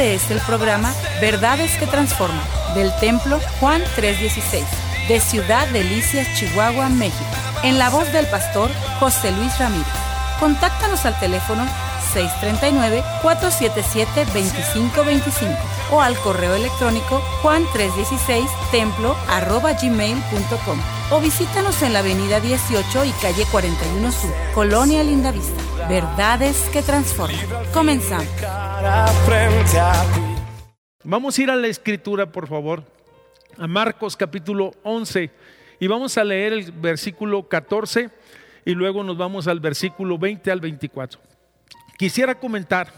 Este es el programa Verdades que Transforman del Templo Juan 316 de Ciudad Delicias, Chihuahua, México, en la voz del pastor José Luis Ramírez. Contáctanos al teléfono 639-477-2525 o al correo electrónico juan316templo.gmail.com o visítanos en la avenida 18 y calle 41 Sur, Colonia Lindavista. Verdades que transforman. Comenzamos. Vamos a ir a la escritura, por favor, a Marcos capítulo 11 y vamos a leer el versículo 14 y luego nos vamos al versículo 20 al 24. Quisiera comentar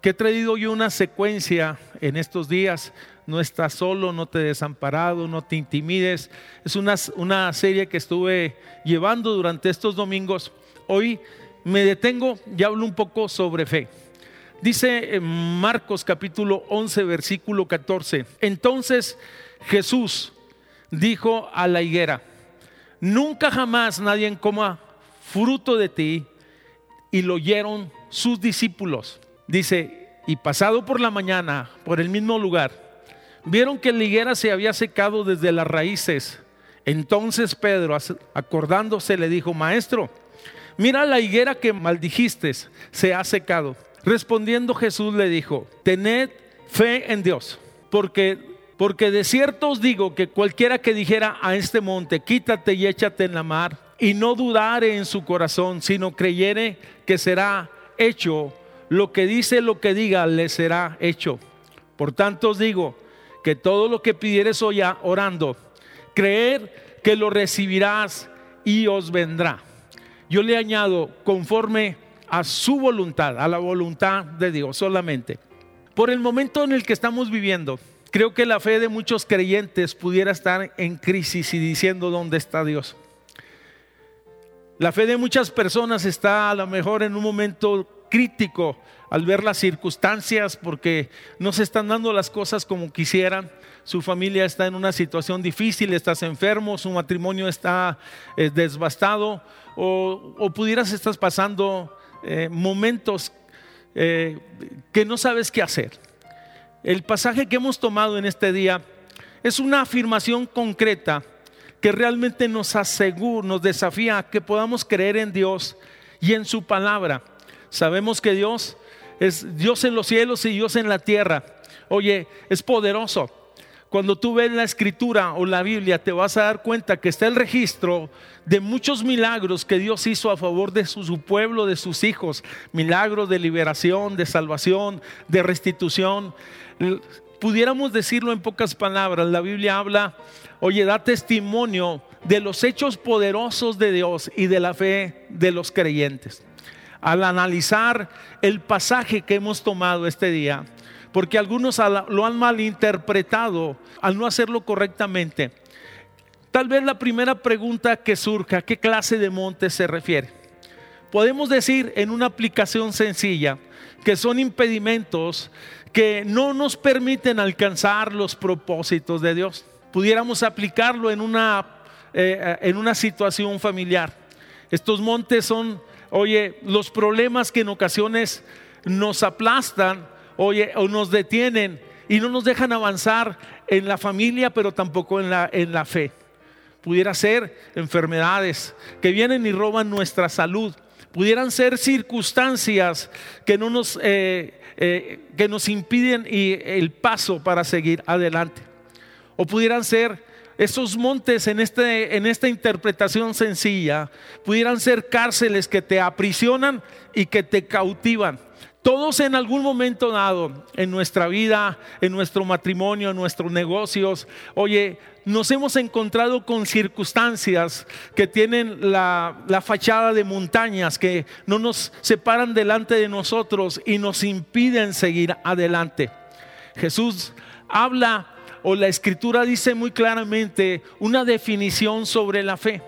que he traído yo una secuencia en estos días. No estás solo, no te desamparado, no te intimides. Es una, una serie que estuve llevando durante estos domingos. Hoy me detengo y hablo un poco sobre fe. Dice Marcos capítulo 11, versículo 14. Entonces Jesús dijo a la higuera, nunca jamás nadie coma fruto de ti. Y lo oyeron sus discípulos. Dice, y pasado por la mañana, por el mismo lugar, vieron que la higuera se había secado desde las raíces. Entonces Pedro, acordándose, le dijo, maestro, mira la higuera que maldijiste, se ha secado. Respondiendo Jesús le dijo, tened fe en Dios, porque porque de cierto os digo que cualquiera que dijera a este monte, quítate y échate en la mar, y no dudare en su corazón, sino creyere que será hecho, lo que dice, lo que diga, le será hecho. Por tanto os digo que todo lo que pidieres hoy orando, creer que lo recibirás y os vendrá. Yo le añado conforme a su voluntad, a la voluntad de Dios solamente. Por el momento en el que estamos viviendo, creo que la fe de muchos creyentes pudiera estar en crisis y diciendo dónde está Dios. La fe de muchas personas está a lo mejor en un momento crítico al ver las circunstancias porque no se están dando las cosas como quisieran. Su familia está en una situación difícil, estás enfermo, su matrimonio está eh, desbastado o, pudieras estar pasando eh, momentos eh, que no sabes qué hacer. El pasaje que hemos tomado en este día es una afirmación concreta que realmente nos asegura, nos desafía a que podamos creer en Dios y en su palabra. Sabemos que Dios es Dios en los cielos y Dios en la tierra. Oye, es poderoso. Cuando tú ves la escritura o la Biblia, te vas a dar cuenta que está el registro de muchos milagros que Dios hizo a favor de su, pueblo, de sus hijos. Milagros de liberación, de salvación, de restitución. Pudiéramos decirlo en pocas palabras, la Biblia habla oye, da testimonio de los hechos poderosos de Dios y de la fe de los creyentes. Al analizar el pasaje que hemos tomado este día, porque algunos lo han malinterpretado al no hacerlo correctamente. Tal vez la primera pregunta que surja, ¿qué clase de monte se refiere? Podemos decir en una aplicación sencilla que son impedimentos que no nos permiten alcanzar los propósitos de Dios pudiéramos aplicarlo en una, eh, en una situación familiar. Estos montes son, oye, los problemas que en ocasiones nos aplastan, oye, o nos detienen y no nos dejan avanzar en la familia, pero tampoco en la, en la fe. Pudiera ser enfermedades que vienen y roban nuestra salud. Pudieran ser circunstancias que, no nos, eh, eh, que nos impiden el paso para seguir adelante. O pudieran ser esos montes en, este, en esta interpretación sencilla, pudieran ser cárceles que te aprisionan y que te cautivan. Todos en algún momento dado en nuestra vida, en nuestro matrimonio, en nuestros negocios, oye, nos hemos encontrado con circunstancias que tienen la, la, fachada de montañas, que no nos separan delante de nosotros y nos impiden seguir adelante. Jesús habla o la escritura dice muy claramente una definición sobre la fe.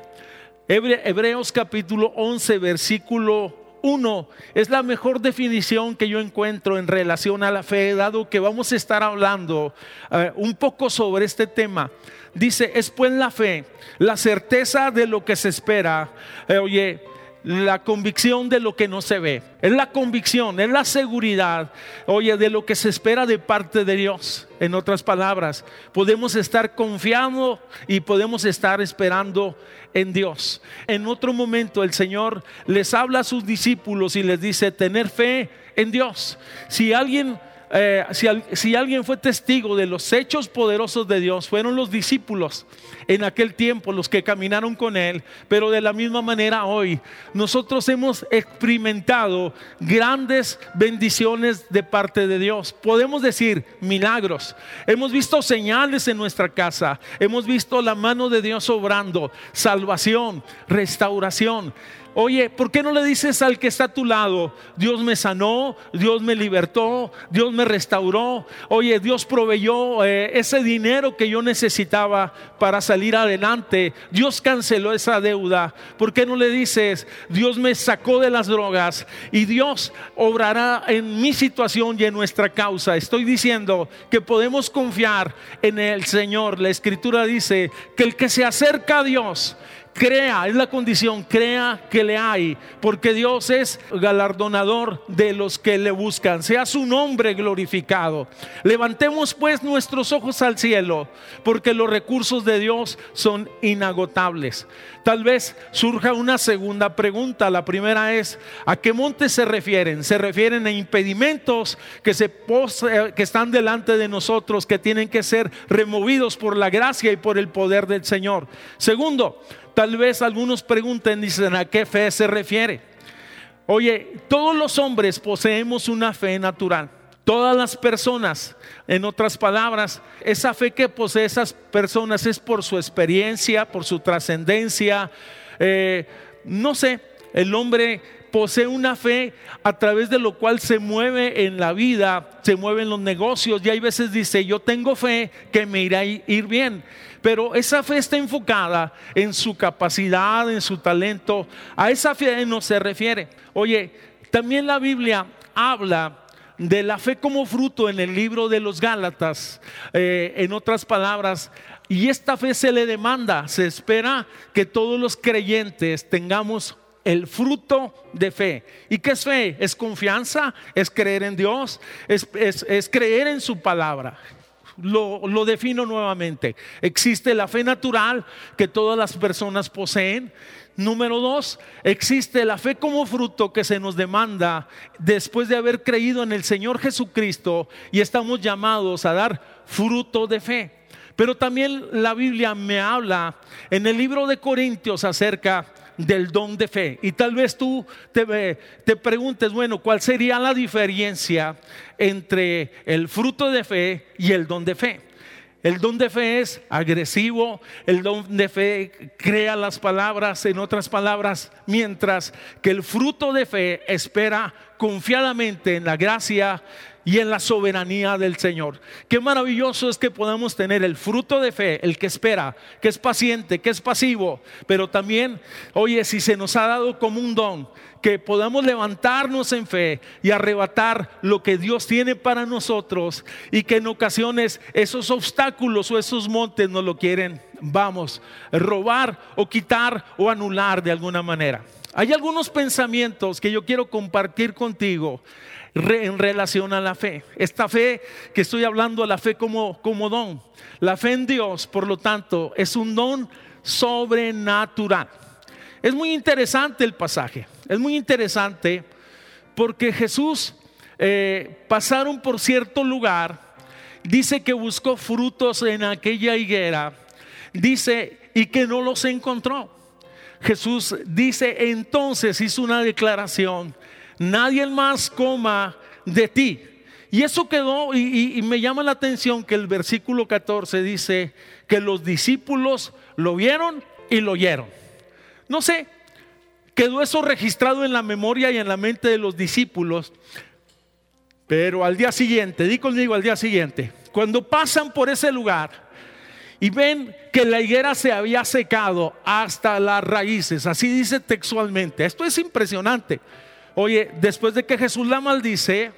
Hebreos capítulo 11, versículo 1 es la mejor definición que yo encuentro en relación a la fe, dado que vamos a estar hablando eh, un poco sobre este tema. Dice, es pues la fe, la certeza de lo que se espera, eh, oye, la convicción de lo que no se ve. Es la convicción, es la seguridad, oye, de lo que se espera de parte de Dios. En otras palabras, podemos estar confiando y podemos estar esperando en Dios. En otro momento el Señor les habla a sus discípulos y les dice tener fe en Dios. Si alguien eh, si, alguien fue testigo de los hechos poderosos de Dios, fueron los discípulos en aquel tiempo, los que caminaron con Él, pero de la misma manera hoy, nosotros hemos experimentado grandes bendiciones de parte de Dios. Podemos decir milagros. Hemos visto señales en nuestra casa, hemos visto la mano de Dios obrando, salvación, restauración. Oye, ¿por qué no le dices al que está a tu lado, Dios me sanó, Dios me libertó, Dios me restauró? Oye, Dios proveyó eh, ese dinero que yo necesitaba para salir adelante. Dios canceló esa deuda. ¿Por qué no le dices, Dios me sacó de las drogas y Dios obrará en mi situación y en nuestra causa? Estoy diciendo que podemos confiar en el Señor. La escritura dice que el que se acerca a Dios, Crea, es la condición, crea que le hay, porque Dios es galardonador de los que le buscan, sea su nombre glorificado. Levantemos pues nuestros ojos al cielo, porque los recursos de Dios son inagotables. Tal vez surja una segunda pregunta. La primera es, ¿a qué montes se refieren? Se refieren a impedimentos que, se que están delante de nosotros, que tienen que ser removidos por la gracia y por el poder del Señor. Segundo, Tal vez algunos pregunten, dicen, ¿a qué fe se refiere? Oye, todos los hombres poseemos una fe natural. Todas las personas, en otras palabras, esa fe que posee esas personas es por su experiencia, por su trascendencia. Eh, no sé, el hombre posee una fe a través de lo cual se mueve en la vida, se mueve en los negocios y hay veces dice, yo tengo fe que me irá a ir bien. Pero esa fe está enfocada en su capacidad, en su talento. A esa fe no se refiere. Oye, también la Biblia habla de la fe como fruto en el libro de los Gálatas. Eh, en otras palabras, y esta fe se le demanda, se espera que todos los creyentes tengamos el fruto de fe. ¿Y qué es fe? Es confianza, es creer en Dios, es, es creer en su palabra lo, defino nuevamente. Existe la fe natural que todas las personas poseen. Número dos, existe la fe como fruto que se nos demanda después de haber creído en el Señor Jesucristo y estamos llamados a dar fruto de fe. Pero también la Biblia me habla en el libro de Corintios acerca del don de fe. Y tal vez tú te, te preguntes, bueno, ¿cuál sería la diferencia entre el fruto de fe y el don de fe? El don de fe es agresivo, el don de fe crea las palabras, en otras palabras, mientras que el fruto de fe espera confiadamente en la gracia y en la soberanía del Señor. Qué maravilloso es que podamos tener el fruto de fe, el que espera, que es paciente, que es pasivo, pero también, oye, si se nos ha dado como un don, que podamos levantarnos en fe y arrebatar lo que Dios tiene para nosotros y que en ocasiones esos obstáculos o esos montes nos lo quieren, vamos, robar o quitar o anular de alguna manera. Hay algunos pensamientos que yo quiero compartir contigo en relación a la fe. Esta fe que estoy hablando, la fe como, don. La fe en Dios, por lo tanto, es un don sobrenatural. Es muy interesante el pasaje, es muy interesante porque Jesús eh, pasaron por cierto lugar, dice que buscó frutos en aquella higuera, dice y que no los encontró. Jesús dice entonces, hizo una declaración, nadie más coma de ti. Y eso quedó, y, me llama la atención que el versículo 14 dice que los discípulos lo vieron y lo oyeron. No sé, quedó eso registrado en la memoria y en la mente de los discípulos, pero al día siguiente, di conmigo al día siguiente, cuando pasan por ese lugar y ven que la higuera se había secado hasta las raíces, así dice textualmente, esto es impresionante. Oye, después de que Jesús la maldice,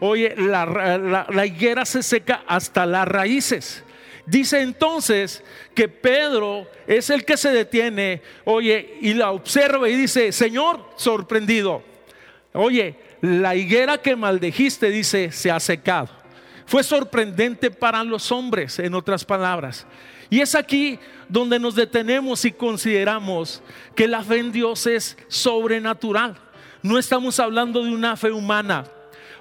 oye, la, higuera se seca hasta las raíces. Dice entonces que Pedro es el que se detiene, oye, y la observa y dice, Señor, sorprendido, oye, la higuera que maldejiste, dice, se ha secado. Fue sorprendente para los hombres, en otras palabras. Y es aquí donde nos detenemos y consideramos que la fe en Dios es sobrenatural. No estamos hablando de una fe humana,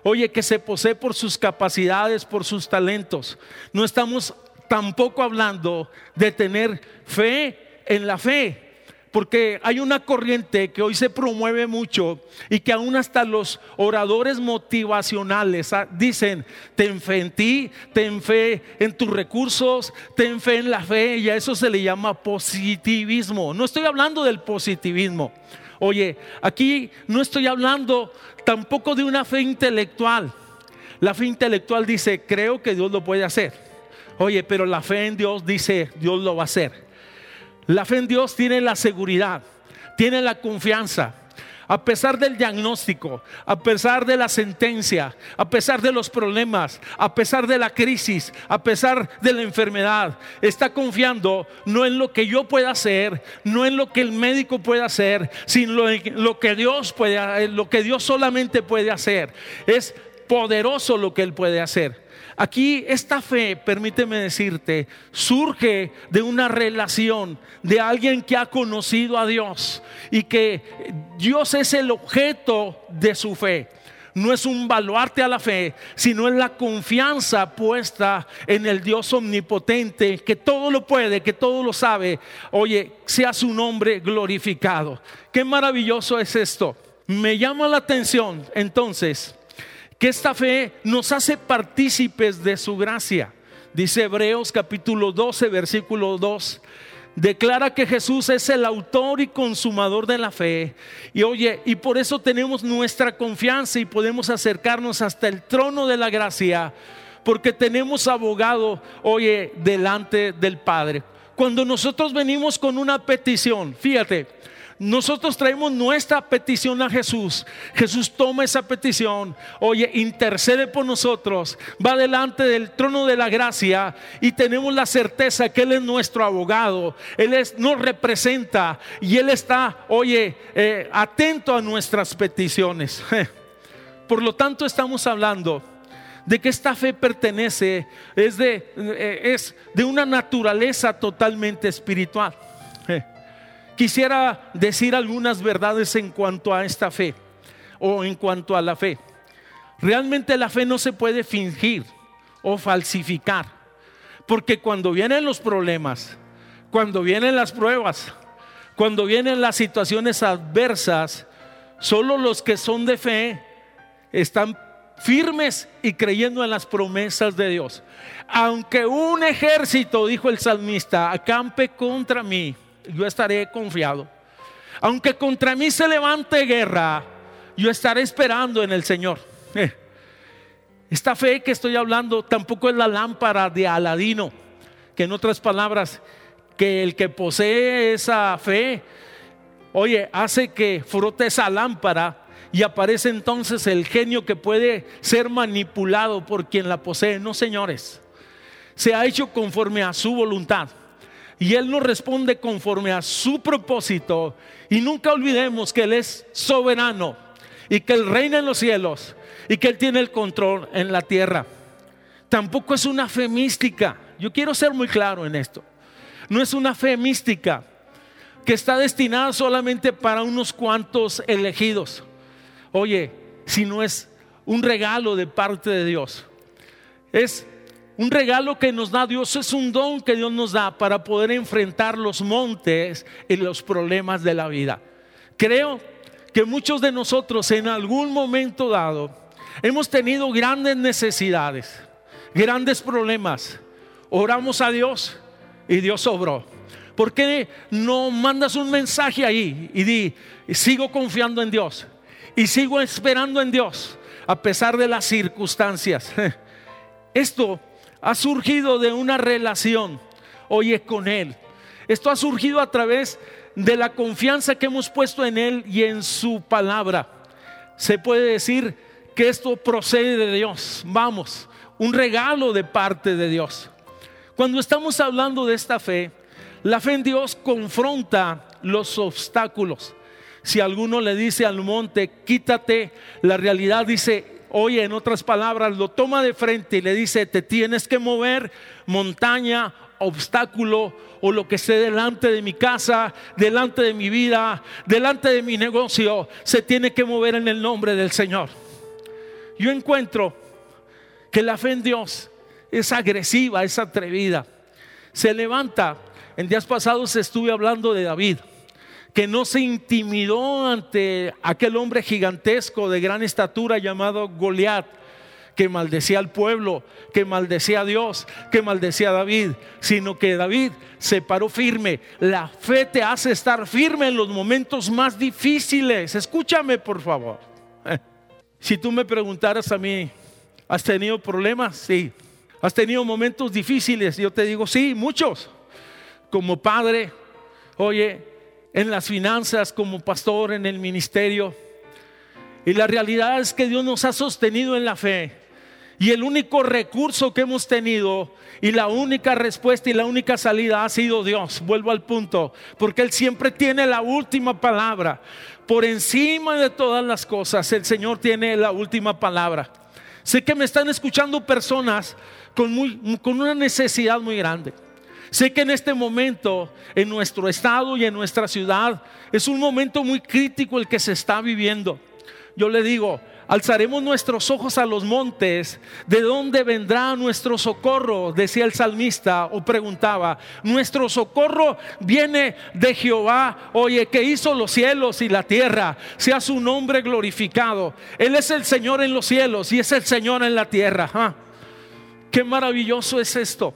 oye, que se posee por sus capacidades, por sus talentos. No estamos tampoco hablando de tener fe en la fe. Porque hay una corriente que hoy se promueve mucho y que aún hasta los oradores motivacionales ah, dicen, ten fe en ti, ten fe en tus recursos, ten fe en la fe y a eso se le llama positivismo. No estoy hablando del positivismo. Oye, aquí no estoy hablando tampoco de una fe intelectual. La fe intelectual dice, creo que Dios lo puede hacer. Oye, pero la fe en Dios dice, Dios lo va a hacer. La fe en Dios tiene la seguridad, tiene la confianza. A pesar del diagnóstico, a pesar de la sentencia, a pesar de los problemas, a pesar de la crisis, a pesar de la enfermedad, está confiando no en lo que yo pueda hacer, no en lo que el médico pueda hacer, sino en lo que Dios puede, lo que Dios solamente puede hacer. Es poderoso lo que él puede hacer. Aquí esta fe, permíteme decirte, surge de una relación de alguien que ha conocido a Dios y que Dios es el objeto de su fe. No es un baluarte a la fe, sino es la confianza puesta en el Dios omnipotente, que todo lo puede, que todo lo sabe. Oye, sea su nombre glorificado. Qué maravilloso es esto. Me llama la atención entonces que esta fe nos hace partícipes de su gracia. Dice Hebreos capítulo 12, versículo 2. Declara que Jesús es el autor y consumador de la fe. Y oye, y por eso tenemos nuestra confianza y podemos acercarnos hasta el trono de la gracia, porque tenemos abogado, oye, delante del Padre. Cuando nosotros venimos con una petición, fíjate, nosotros traemos nuestra petición a Jesús. Jesús toma esa petición, oye, intercede por nosotros, va delante del trono de la gracia y tenemos la certeza que Él es nuestro abogado, Él es, nos representa y Él está, oye, eh, atento a nuestras peticiones. Por lo tanto, estamos hablando de que esta fe pertenece, es de, eh, es de una naturaleza totalmente espiritual. Quisiera decir algunas verdades en cuanto a esta fe o en cuanto a la fe. Realmente la fe no se puede fingir o falsificar, porque cuando vienen los problemas, cuando vienen las pruebas, cuando vienen las situaciones adversas, solo los que son de fe están firmes y creyendo en las promesas de Dios. Aunque un ejército, dijo el salmista, acampe contra mí, yo estaré confiado. Aunque contra mí se levante guerra, yo estaré esperando en el Señor. Eh, esta fe que estoy hablando tampoco es la lámpara de Aladino, que en otras palabras, que el que posee esa fe, oye, hace que frote esa lámpara y aparece entonces el genio que puede ser manipulado por quien la posee. No, señores, se ha hecho conforme a su voluntad y Él nos responde conforme a su propósito. Y nunca olvidemos que Él es soberano y que Él reina en los cielos y que Él tiene el control en la tierra. Tampoco es una fe mística. Yo quiero ser muy claro en esto. No es una fe mística que está destinada solamente para unos cuantos elegidos. Oye, si no es un regalo de parte de Dios. Es un regalo que nos da Dios es un don que Dios nos da para poder enfrentar los montes y los problemas de la vida. Creo que muchos de nosotros en algún momento dado hemos tenido grandes necesidades, grandes problemas. Oramos a Dios y Dios obró. ¿Por qué no mandas un mensaje ahí y di, sigo confiando en Dios y sigo esperando en Dios a pesar de las circunstancias? Esto ha surgido de una relación, oye, con Él. Esto ha surgido a través de la confianza que hemos puesto en Él y en su palabra. Se puede decir que esto procede de Dios. Vamos, un regalo de parte de Dios. Cuando estamos hablando de esta fe, la fe en Dios confronta los obstáculos. Si alguno le dice al monte, quítate, la realidad dice, oye, en otras palabras, lo toma de frente y le dice, te tienes que mover montaña, obstáculo o lo que esté delante de mi casa, delante de mi vida, delante de mi negocio, se tiene que mover en el nombre del Señor. Yo encuentro que la fe en Dios es agresiva, es atrevida. Se levanta. En días pasados estuve hablando de David, que no se intimidó ante aquel hombre gigantesco de gran estatura llamado Goliat que maldecía al pueblo, que maldecía a Dios, que maldecía a David, sino que David se paró firme. La fe te hace estar firme en los momentos más difíciles. Escúchame, por favor. Si tú me preguntaras a mí, ¿has tenido problemas? Sí. ¿Has tenido momentos difíciles? Yo te digo, sí, muchos. Como padre, oye, en las finanzas, como pastor, en el ministerio. Y la realidad es que Dios nos ha sostenido en la fe. Y el único recurso que hemos tenido y la única respuesta y la única salida ha sido Dios. Vuelvo al punto, porque Él siempre tiene la última palabra. Por encima de todas las cosas, el Señor tiene la última palabra. Sé que me están escuchando personas con, muy, con una necesidad muy grande. Sé que en este momento, en nuestro estado y en nuestra ciudad, es un momento muy crítico el que se está viviendo. Yo le digo, alzaremos nuestros ojos a los montes, ¿de dónde vendrá nuestro socorro? Decía el salmista o preguntaba, nuestro socorro viene de Jehová, oye, que hizo los cielos y la tierra, sea su nombre glorificado. Él es el Señor en los cielos y es el Señor en la tierra. Ah, qué maravilloso es esto.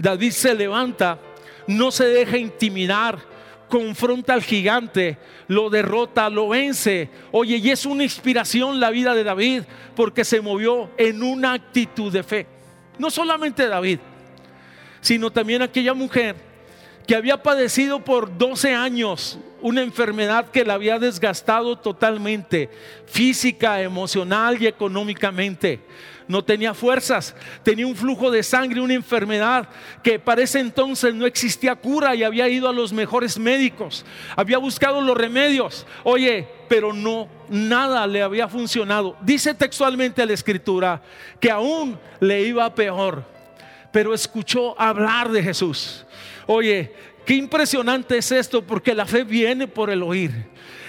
David se levanta, no se deja intimidar confronta al gigante, lo derrota, lo vence. Oye, y es una inspiración la vida de David porque se movió en una actitud de fe. No solamente David, sino también aquella mujer que había padecido por 12 años una enfermedad que la había desgastado totalmente, física, emocional y económicamente no tenía fuerzas, tenía un flujo de sangre, una enfermedad que para ese entonces no existía cura y había ido a los mejores médicos, había buscado los remedios, oye, pero no, nada le había funcionado. Dice textualmente la escritura que aún le iba peor, pero escuchó hablar de Jesús. Oye, qué impresionante es esto porque la fe viene por el oír,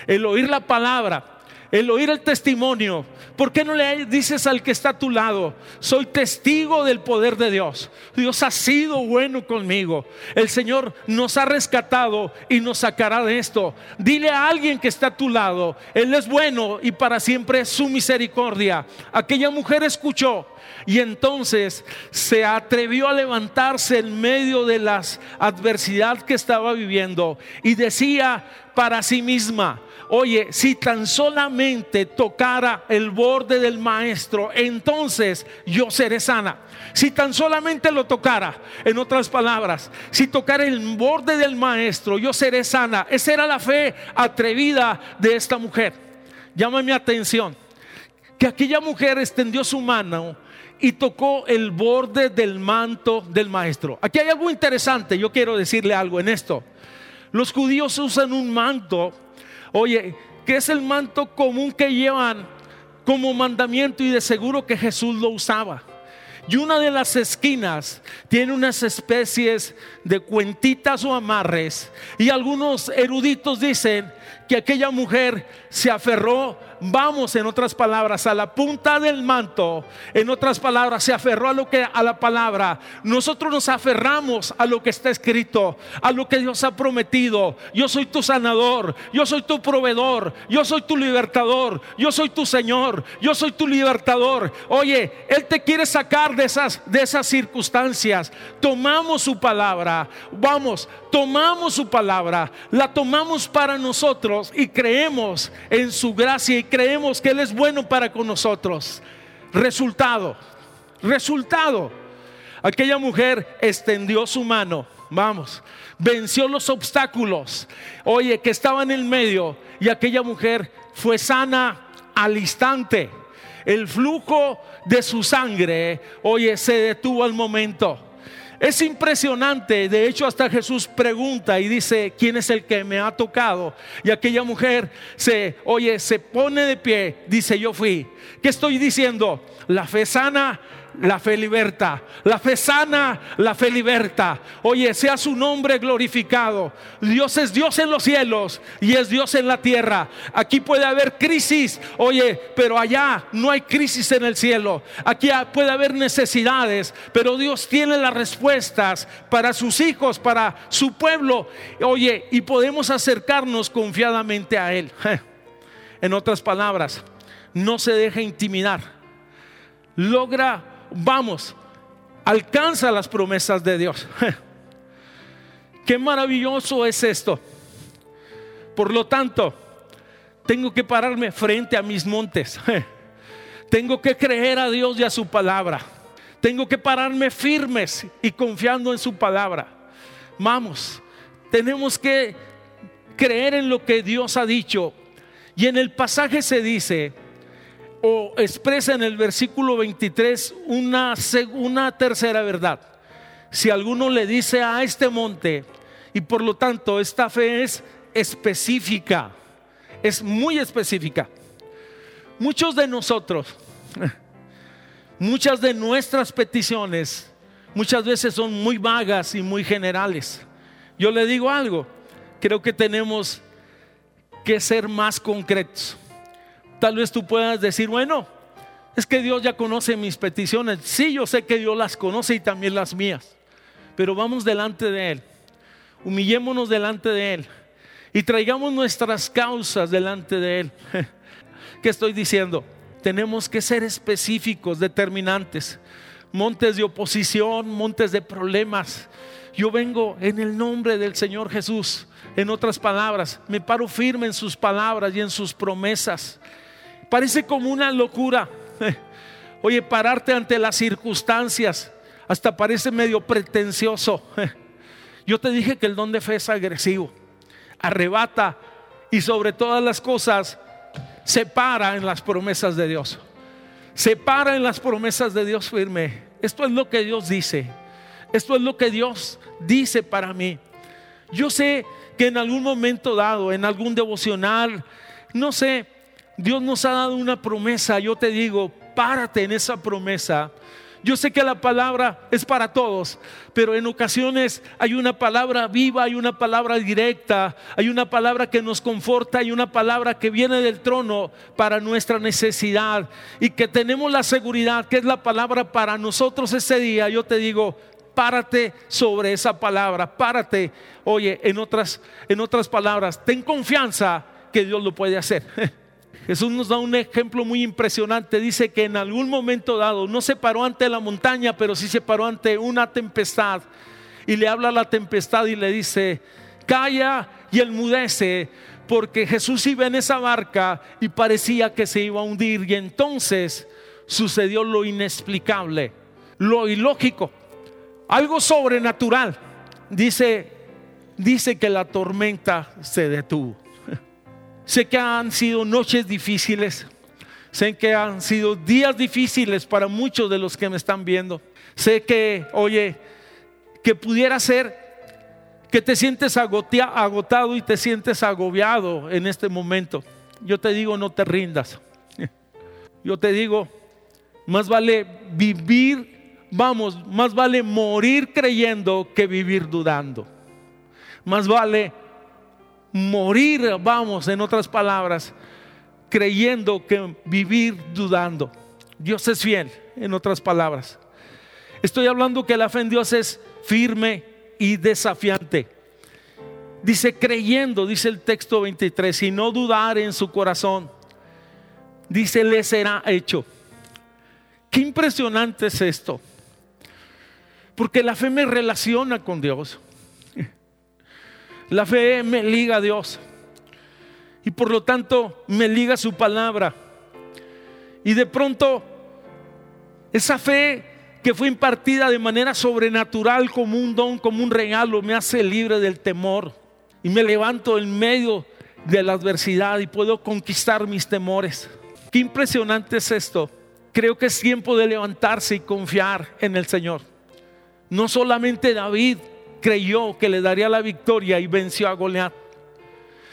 el oír la palabra el oír el testimonio. ¿Por qué no le dices al que está a tu lado, soy testigo del poder de Dios? Dios ha sido bueno conmigo. El Señor nos ha rescatado y nos sacará de esto. Dile a alguien que está a tu lado, Él es bueno y para siempre es su misericordia. Aquella mujer escuchó y entonces se atrevió a levantarse en medio de las adversidad que estaba viviendo y decía para sí misma, oye, si tan solamente tocara el borde del maestro, entonces yo seré sana. Si tan solamente lo tocara, en otras palabras, si tocara el borde del maestro, yo seré sana. Esa era la fe atrevida de esta mujer. Llama mi atención que aquella mujer extendió su mano y tocó el borde del manto del maestro. Aquí hay algo interesante, yo quiero decirle algo en esto. Los judíos usan un manto Oye, ¿qué es el manto común que llevan como mandamiento y de seguro que Jesús lo usaba? Y una de las esquinas tiene unas especies de cuentitas o amarres. Y algunos eruditos dicen que aquella mujer se aferró vamos, en otras palabras, a la punta del manto, en otras palabras, se aferró a lo que a la palabra. Nosotros nos aferramos a lo que está escrito, a lo que Dios ha prometido. Yo soy tu sanador, yo soy tu proveedor, yo soy tu libertador, yo soy tu Señor, yo soy tu libertador. Oye, él te quiere sacar de esas de esas circunstancias. Tomamos su palabra. Vamos, tomamos su palabra, la tomamos para nosotros y creemos en su gracia y creemos que Él es bueno para con nosotros. Resultado, resultado. Aquella mujer extendió su mano, vamos, venció los obstáculos, oye, que estaba en el medio y aquella mujer fue sana al instante. El flujo de su sangre, oye, se detuvo al momento Es impresionante, de hecho hasta Jesús pregunta y dice, ¿quién es el que me ha tocado? Y aquella mujer se, oye, se pone de pie, dice, yo fui. ¿Qué estoy diciendo? La fe sana la fe liberta. La fe sana, la fe liberta. Oye, sea su nombre glorificado. Dios es Dios en los cielos y es Dios en la tierra. Aquí puede haber crisis, oye, pero allá no hay crisis en el cielo. Aquí puede haber necesidades, pero Dios tiene las respuestas para sus hijos, para su pueblo. Oye, y podemos acercarnos confiadamente a Él. En otras palabras, no se deje intimidar. Logra vamos, alcanza las promesas de Dios. Qué maravilloso es esto. Por lo tanto, tengo que pararme frente a mis montes. Tengo que creer a Dios y a su palabra. Tengo que pararme firmes y confiando en su palabra. Vamos, tenemos que creer en lo que Dios ha dicho. Y en el pasaje se dice, o expresa en el versículo 23 una, una tercera verdad. Si alguno le dice a este monte, y por lo tanto esta fe es específica, es muy específica. Muchos de nosotros, muchas de nuestras peticiones, muchas veces son muy vagas y muy generales. Yo le digo algo, creo que tenemos que ser más concretos. Tal vez tú puedas decir, bueno, es que Dios ya conoce mis peticiones. Sí, yo sé que Dios las conoce y también las mías. Pero vamos delante de Él. Humillémonos delante de Él. Y traigamos nuestras causas delante de Él. ¿Qué estoy diciendo? Tenemos que ser específicos, determinantes. Montes de oposición, montes de problemas. Yo vengo en el nombre del Señor Jesús. En otras palabras, me paro firme en sus palabras y en sus promesas. Parece como una locura. Oye, pararte ante las circunstancias, hasta parece medio pretencioso. Yo te dije que el don de fe es agresivo, arrebata y sobre todas las cosas se para en las promesas de Dios. Se para en las promesas de Dios firme. Esto es lo que Dios dice. Esto es lo que Dios dice para mí. Yo sé que en algún momento dado, en algún devocional, no sé, Dios nos ha dado una promesa. Yo te digo, párate en esa promesa. Yo sé que la palabra es para todos, pero en ocasiones hay una palabra viva, hay una palabra directa, hay una palabra que nos conforta, hay una palabra que viene del trono para nuestra necesidad y que tenemos la seguridad que es la palabra para nosotros ese día. Yo te digo, párate sobre esa palabra, párate. Oye, en otras en otras palabras, ten confianza que Dios lo puede hacer. Jesús nos da un ejemplo muy impresionante. Dice que en algún momento dado no se paró ante la montaña, pero sí se paró ante una tempestad. Y le habla a la tempestad y le dice, calla y enmudece, porque Jesús iba en esa barca y parecía que se iba a hundir. Y entonces sucedió lo inexplicable, lo ilógico, algo sobrenatural. Dice, dice que la tormenta se detuvo. Sé que han sido noches difíciles. Sé que han sido días difíciles para muchos de los que me están viendo. Sé que, oye, que pudiera ser que te sientes agotado y te sientes agobiado en este momento. Yo te digo, no te rindas. Yo te digo, más vale vivir, vamos, más vale morir creyendo que vivir dudando. Más vale morir, vamos, en otras palabras, creyendo que vivir dudando. Dios es fiel, en otras palabras. Estoy hablando que la fe en Dios es firme y desafiante. Dice creyendo, dice el texto 23, y no dudar en su corazón. Dice, le será hecho. Qué impresionante es esto. Porque la fe me relaciona con Dios. La fe me liga a Dios. Y por lo tanto me liga su palabra. Y de pronto esa fe que fue impartida de manera sobrenatural como un don, como un regalo, me hace libre del temor. Y me levanto en medio de la adversidad y puedo conquistar mis temores. Qué impresionante es esto. Creo que es tiempo de levantarse y confiar en el Señor. No solamente David creyó que le daría la victoria y venció a Goliat,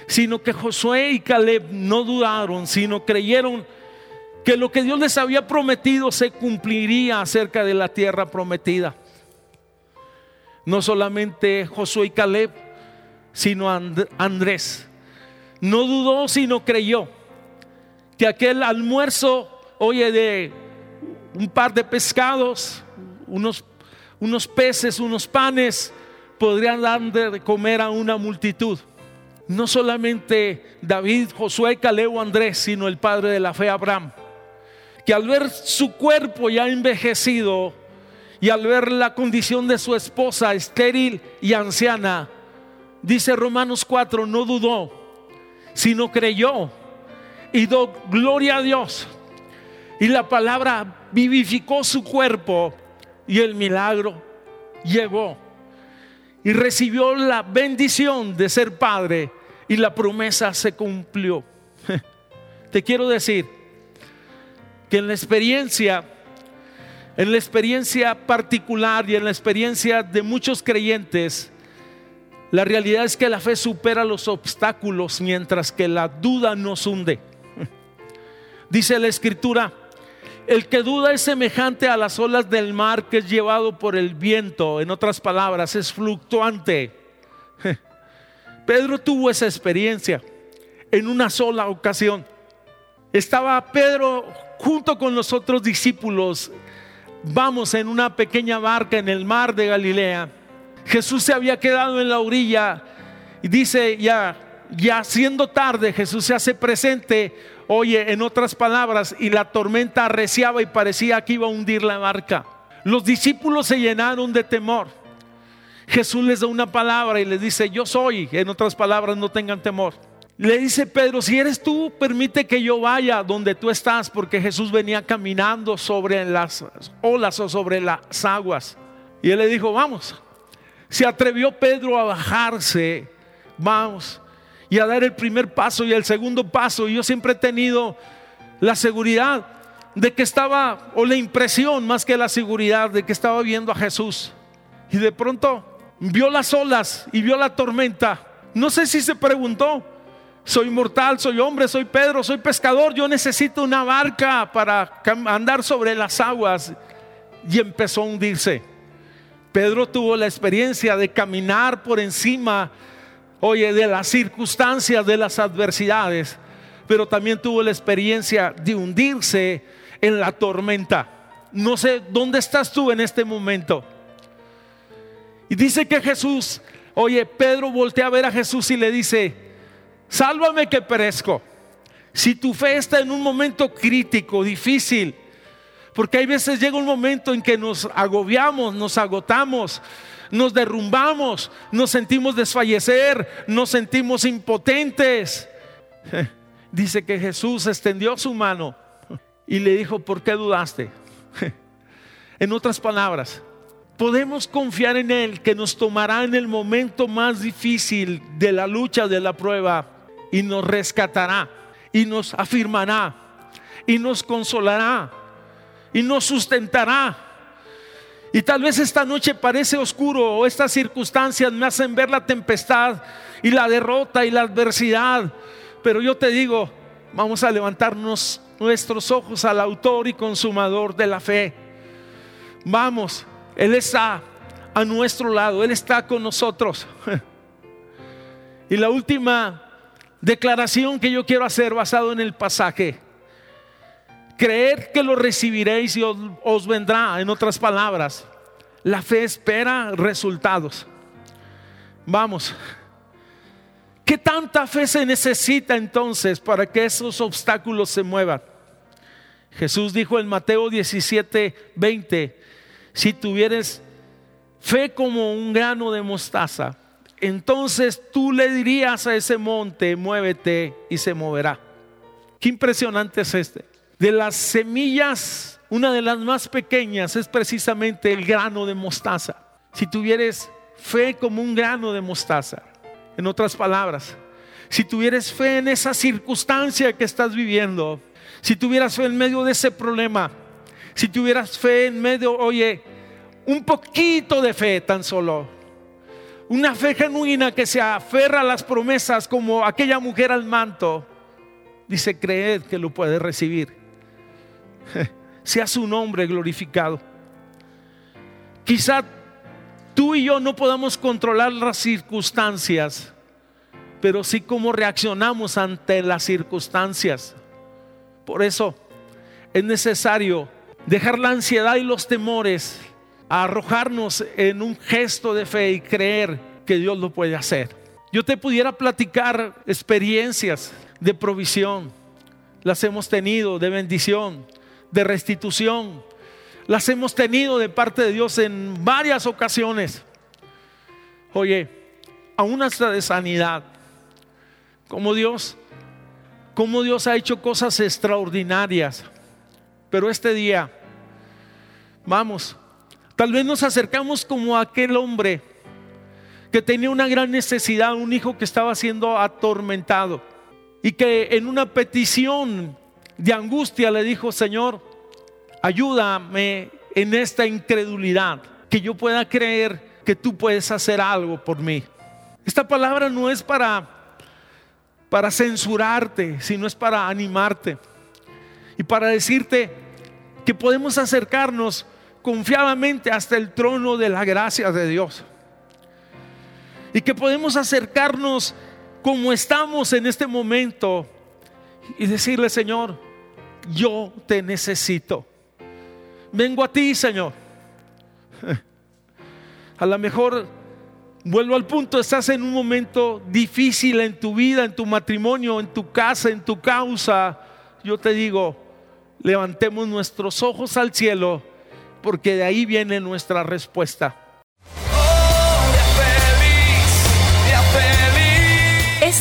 sino que Josué y Caleb no dudaron, sino creyeron que lo que Dios les había prometido se cumpliría acerca de la tierra prometida. No solamente Josué y Caleb, sino Andrés. No dudó, sino creyó que aquel almuerzo, oye, de un par de pescados, unos, unos peces, unos panes, podrían dar de comer a una multitud. No solamente David, Josué, Caleb Andrés, sino el padre de la fe, Abraham, que al ver su cuerpo ya envejecido y al ver la condición de su esposa estéril y anciana, dice Romanos 4, no dudó, sino creyó y dio gloria a Dios. Y la palabra vivificó su cuerpo y el milagro llegó. Y recibió la bendición de ser padre y la promesa se cumplió. Te quiero decir que en la experiencia, en la experiencia particular y en la experiencia de muchos creyentes, la realidad es que la fe supera los obstáculos mientras que la duda nos hunde. Dice la escritura, el que duda es semejante a las olas del mar que es llevado por el viento. En otras palabras, es fluctuante. Pedro tuvo esa experiencia en una sola ocasión. Estaba Pedro junto con los otros discípulos. Vamos en una pequeña barca en el mar de Galilea. Jesús se había quedado en la orilla y dice ya, ya siendo tarde, Jesús se hace presente Oye, en otras palabras, y la tormenta arreciaba y parecía que iba a hundir la barca. Los discípulos se llenaron de temor. Jesús les da una palabra y les dice, yo soy. En otras palabras, no tengan temor. Le dice Pedro, si eres tú, permite que yo vaya donde tú estás, porque Jesús venía caminando sobre las olas o sobre las aguas. Y él le dijo, vamos. Se atrevió Pedro a bajarse, vamos y a dar el primer paso y el segundo paso. Y yo siempre he tenido la seguridad de que estaba, o la impresión más que la seguridad de que estaba viendo a Jesús. Y de pronto vio las olas y vio la tormenta. No sé si se preguntó, soy mortal, soy hombre, soy Pedro, soy pescador, yo necesito una barca para andar sobre las aguas. Y empezó a hundirse. Pedro tuvo la experiencia de caminar por encima oye, de las circunstancias, de las adversidades, pero también tuvo la experiencia de hundirse en la tormenta. No sé dónde estás tú en este momento. Y dice que Jesús, oye, Pedro voltea a ver a Jesús y le dice, sálvame que perezco. Si tu fe está en un momento crítico, difícil, porque hay veces llega un momento en que nos agobiamos, nos agotamos, nos derrumbamos, nos sentimos desfallecer, nos sentimos impotentes. Dice que Jesús extendió su mano y le dijo, ¿por qué dudaste? En otras palabras, podemos confiar en Él que nos tomará en el momento más difícil de la lucha, de la prueba, y nos rescatará, y nos afirmará, y nos consolará, y nos sustentará y tal vez esta noche parece oscuro o estas circunstancias me hacen ver la tempestad y la derrota y la adversidad. Pero yo te digo, vamos a levantarnos nuestros ojos al autor y consumador de la fe. Vamos, Él está a nuestro lado, Él está con nosotros. Y la última declaración que yo quiero hacer basado en el pasaje Creer que lo recibiréis y os, vendrá, en otras palabras. La fe espera resultados. Vamos. ¿Qué tanta fe se necesita entonces para que esos obstáculos se muevan? Jesús dijo en Mateo 17, 20, si tuvieres fe como un grano de mostaza, entonces tú le dirías a ese monte, muévete y se moverá. Qué impresionante es este. De las semillas, una de las más pequeñas es precisamente el grano de mostaza. Si tuvieres fe como un grano de mostaza, en otras palabras, si tuvieres fe en esa circunstancia que estás viviendo, si tuvieras fe en medio de ese problema, si tuvieras fe en medio, oye, un poquito de fe tan solo. Una fe genuina que se aferra a las promesas como aquella mujer al manto. Dice, creed que lo puede recibir. Sea su nombre glorificado. Quizá tú y yo no podamos controlar las circunstancias, pero sí cómo reaccionamos ante las circunstancias. Por eso es necesario dejar la ansiedad y los temores arrojarnos en un gesto de fe y creer que Dios lo puede hacer. Yo te pudiera platicar experiencias de provisión, las hemos tenido, de bendición, de restitución, las hemos tenido de parte de Dios en varias ocasiones. Oye, aún hasta de sanidad, como Dios, como Dios ha hecho cosas extraordinarias. Pero este día, vamos, Tal vez nos acercamos como aquel hombre que tenía una gran necesidad, un hijo que estaba siendo atormentado y que en una petición de angustia le dijo, Señor, ayúdame en esta incredulidad, que yo pueda creer que tú puedes hacer algo por mí. Esta palabra no es para para censurarte, sino es para animarte y para decirte que podemos acercarnos confiadamente hasta el trono de la gracia de Dios. Y que podemos acercarnos como estamos en este momento y decirle, Señor, yo te necesito. Vengo a ti, Señor. A lo mejor, vuelvo al punto, estás en un momento difícil en tu vida, en tu matrimonio, en tu casa, en tu causa. Yo te digo, levantemos nuestros ojos al cielo porque de ahí viene nuestra respuesta.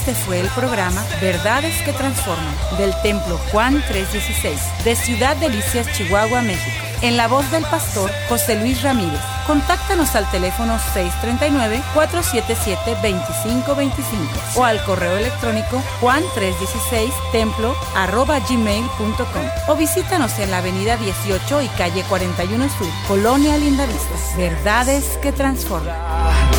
Este fue el programa Verdades que Transforman del Templo Juan 316 de Ciudad Delicias, Chihuahua, México. En la voz del pastor José Luis Ramírez. Contáctanos al teléfono 639-477-2525 o al correo electrónico juan316templo o visítanos en la avenida 18 y calle 41 Sur, Colonia Lindavista. Verdades que transforman.